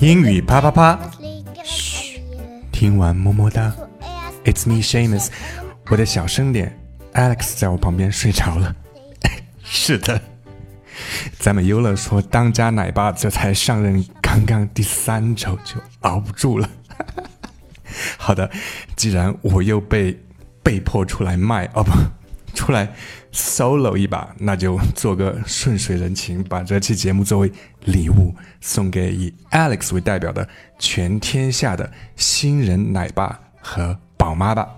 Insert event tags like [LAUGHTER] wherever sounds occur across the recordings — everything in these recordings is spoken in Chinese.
英语啪啪啪！嘘，听完么么哒。It's me，Shamus。我得小声点。Alex 在我旁边睡着了。[LAUGHS] 是的，咱们优乐说当家奶爸这才上任刚刚第三周就熬不住了。[LAUGHS] 好的，既然我又被被迫出来卖，哦不。出来 solo 一把，那就做个顺水人情，把这期节目作为礼物送给以 Alex 为代表的全天下的新人奶爸和宝妈吧。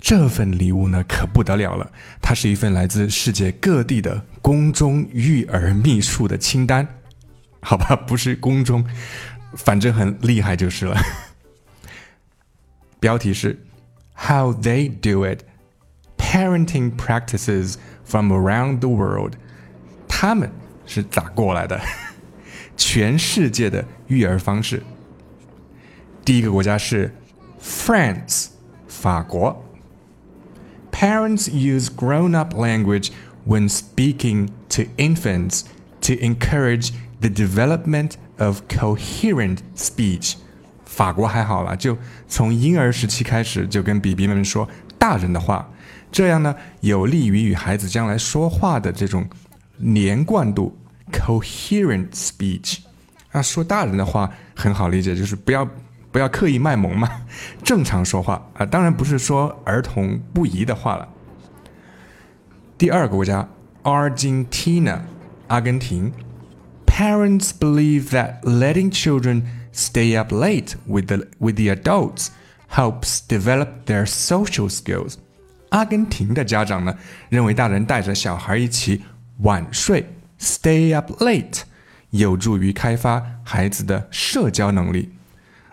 这份礼物呢，可不得了了，它是一份来自世界各地的宫中育儿秘术的清单。好吧，不是宫中，反正很厉害就是了。[LAUGHS] 标题是 How They Do It: Parenting Practices from Around the World。他们是咋过来的？全世界的育儿方式。第一个国家是 [LAUGHS] France，法国。Parents use grown-up language when speaking to infants to encourage the development of coherent speech. 法国还好啦，就从婴儿时期开始就跟 BB 们说 大人的话，这样呢有利于与孩子将来说话的这种连贯度 （coherent speech）。啊，说大人的话很好理解，就是不要不要刻意卖萌嘛，正常说话啊，当然不是说儿童不宜的话了。第二个国家，Argentina，阿根廷。Parents believe that letting children stay up late with the with the adults helps develop their social skills. 阿根廷的家长呢，认为大人带着小孩一起晚睡 （stay up late） 有助于开发孩子的社交能力。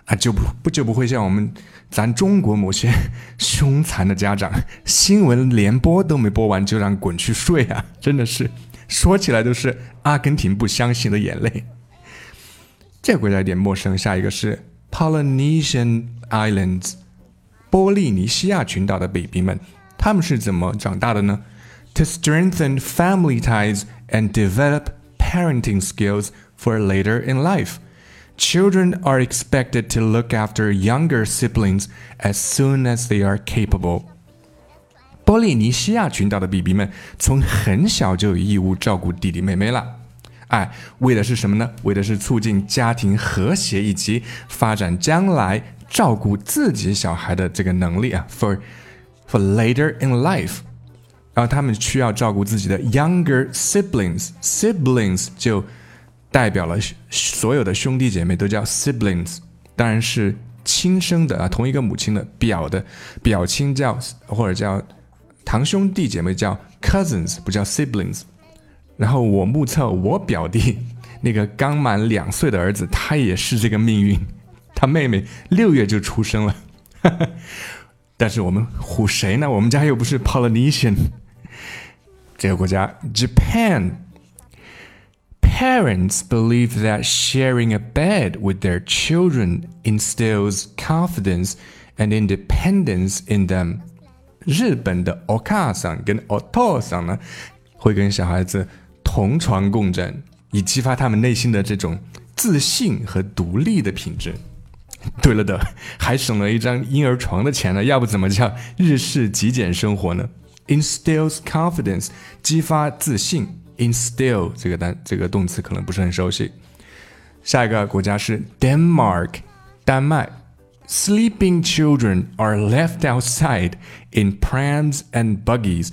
啊，就不不就不会像我们咱中国某些凶残的家长，新闻联播都没播完就让滚去睡啊！真的是说起来都是阿根廷不相信的眼泪。这个国家有点陌生，下一个是 Polynesian Islands，波利尼西亚群岛的 baby 们，他们是怎么长大的呢？To strengthen family ties and develop parenting skills for later in life. Children are expected to look after younger siblings as soon as they are capable. 波利尼西亚群岛的 BB 们从很小就有义务照顾弟弟妹妹了。哎，为的是什么呢？为的是促进家庭和谐以及发展将来 照顾自己小孩的这个能力啊。For for later in life，然后他们需要照顾自己的 younger siblings，siblings 就代表了所有的兄弟姐妹都叫 siblings，当然是亲生的啊，同一个母亲的表的表亲叫或者叫堂兄弟姐妹叫 cousins，不叫 siblings。然后我目测我表弟那个刚满两岁的儿子，他也是这个命运，他妹妹六月就出生了。但是我们唬谁呢？我们家又不是 Polynesian，这个国家 Japan。Parents believe that sharing a bed with their children instills confidence and independence in them. 日本的 oka 桑跟 oto 桑呢，会跟小孩子同床共枕，以激发他们内心的这种自信和独立的品质。对了的，还省了一张婴儿床的钱呢，要不怎么叫日式极简生活呢？Instills confidence，激发自信。Instill 这个单这个动词可能不是很熟悉。下一个国家是 Denmark，丹麦。Sleeping children are left outside in prams and buggies,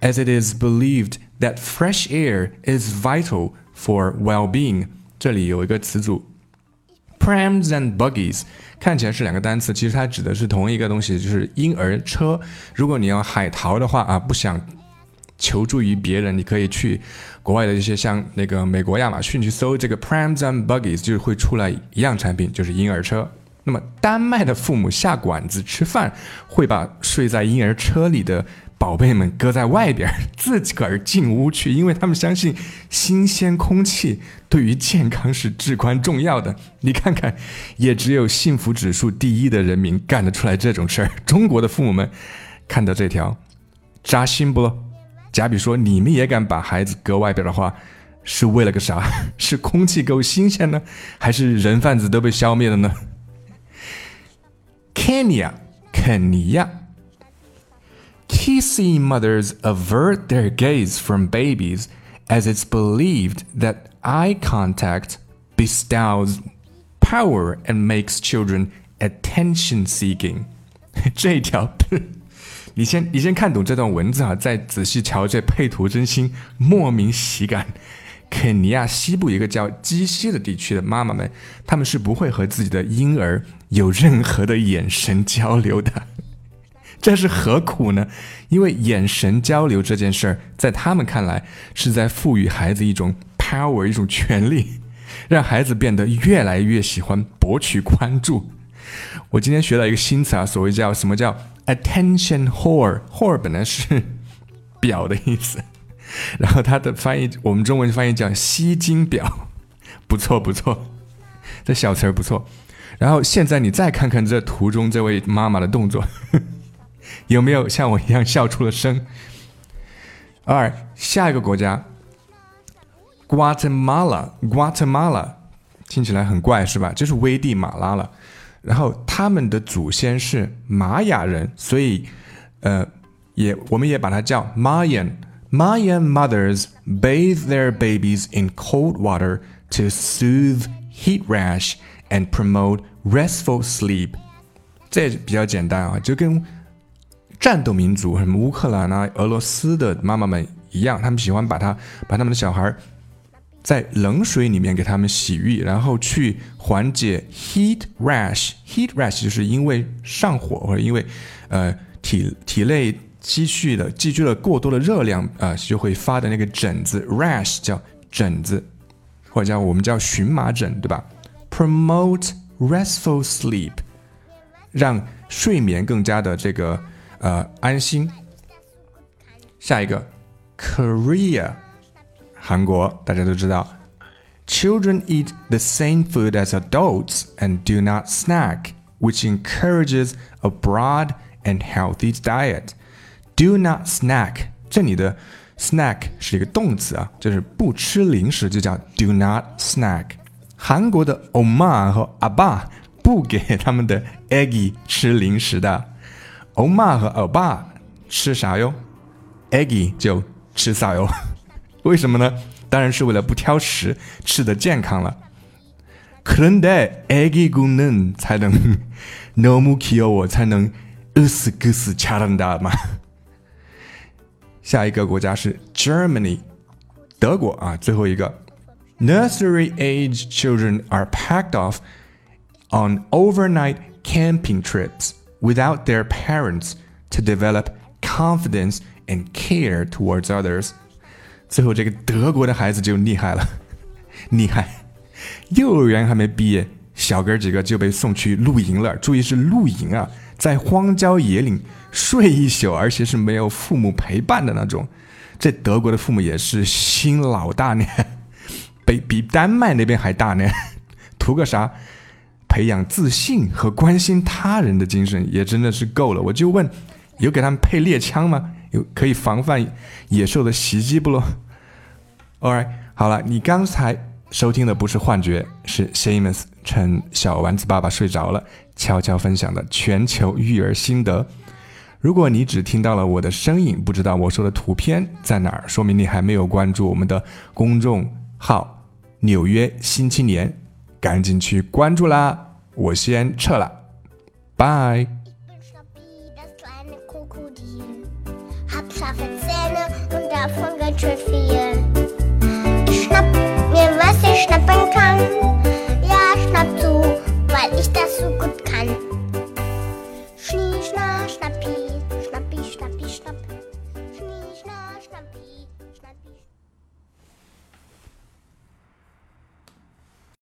as it is believed that fresh air is vital for well-being. 这里有一个词组 prams and buggies 看起来是两个单词，其实它指的是同一个东西，就是婴儿车。如果你要海淘的话啊，不想求助于别人，你可以去国外的一些像那个美国亚马逊去搜这个 prams and buggies，就是会出来一样产品，就是婴儿车。那么丹麦的父母下馆子吃饭，会把睡在婴儿车里的宝贝们搁在外边，自个儿进屋去，因为他们相信新鲜空气对于健康是至关重要的。你看看，也只有幸福指数第一的人民干得出来这种事儿。中国的父母们看到这条，扎心不咯？假比说你们也敢把孩子搁外边的话，是为了个啥？是空气够新鲜呢，还是人贩子都被消灭了呢 ？Kenya，肯尼亚。Kissing mothers avert their gaze from babies as it's believed that eye contact bestows power and makes children attention seeking。[LAUGHS] 这条，你先你先看懂这段文字啊，再仔细瞧这配图，真心莫名喜感。 肯尼亚西部一个叫基西的地区的妈妈们，他们是不会和自己的婴儿有任何的眼神交流的。[LAUGHS] 这是何苦呢？因为眼神交流这件事儿，在他们看来是在赋予孩子一种 power，一种权利，[LAUGHS] 让孩子变得越来越喜欢博取关注。我今天学到一个新词啊，所谓叫什么叫 attention whore，whore 本来是表的意思。[LAUGHS] 然后它的翻译，我们中文翻译叫吸金表，[LAUGHS] 不错不错，这小词儿不错。然后现在你再看看这图中这位妈妈的动作，[LAUGHS] 有没有像我一样笑出了声？二，下一个国家，Guatemala，Guatemala，听起来很怪是吧？就是危地马拉了。然后他们的祖先是玛雅人，所以呃，也我们也把它叫 Mayan。Mayan mothers bathe their babies in cold water to soothe heat rash and promote restful sleep。这比较简单啊，就跟战斗民族什么乌克兰啊、俄罗斯的妈妈们一样，他们喜欢把他把他们的小孩在冷水里面给他们洗浴，然后去缓解 heat rash。heat rash 就是因为上火或者因为呃体体内。积蓄的积聚了过多的热量啊，就会发的那个疹子 rash 叫疹子，或者叫我们叫荨麻疹，对吧？Promote restful sleep，让睡眠更加的这个呃安心。下一个，Korea，韩国大家都知道，Children eat the same food as adults and do not snack, which encourages a broad and healthy diet. Do not snack，这里的 snack 是一个动词啊，就是不吃零食，就叫 do not snack。韩国的欧妈和阿爸不给他们的 eggy 吃零食的，欧妈和欧爸吃啥哟？eggy 就吃啥哟？[LAUGHS] 为什么呢？当然是为了不挑食，吃的健康了。可能得 eggy 구 는， 才能[LAUGHS] 너무귀여 워， 才能으스그스잘한다嘛。 下一个国家是 Germany，德国啊，最后一个 nursery age children are packed off on overnight camping trips without their parents to develop confidence and care towards others。最后这个德国的孩子就厉害了，厉害，幼儿园还没毕业， [LAUGHS] 小哥几个就被送去露营了。注意是露营啊，在荒郊野岭。睡一宿，而且是没有父母陪伴的那种。这德国的父母也是心老大呢，[LAUGHS] 比比丹麦那边还大呢。图个啥？培养自信和关心他人的精神，也真的是够了。我就问，有给他们配猎枪吗？有可以防范野兽的袭击不咯？All right，好了，你刚才收听的不是幻觉，是 Shamus 趁小丸子爸爸睡着了，悄悄分享的全球育儿心得。如果你只听到了我的声音，不知道我说的图片在哪儿，说明你还没有关注我们的公众号《纽约新青年》，赶紧去关注啦！我先撤了，拜。schnappen kann.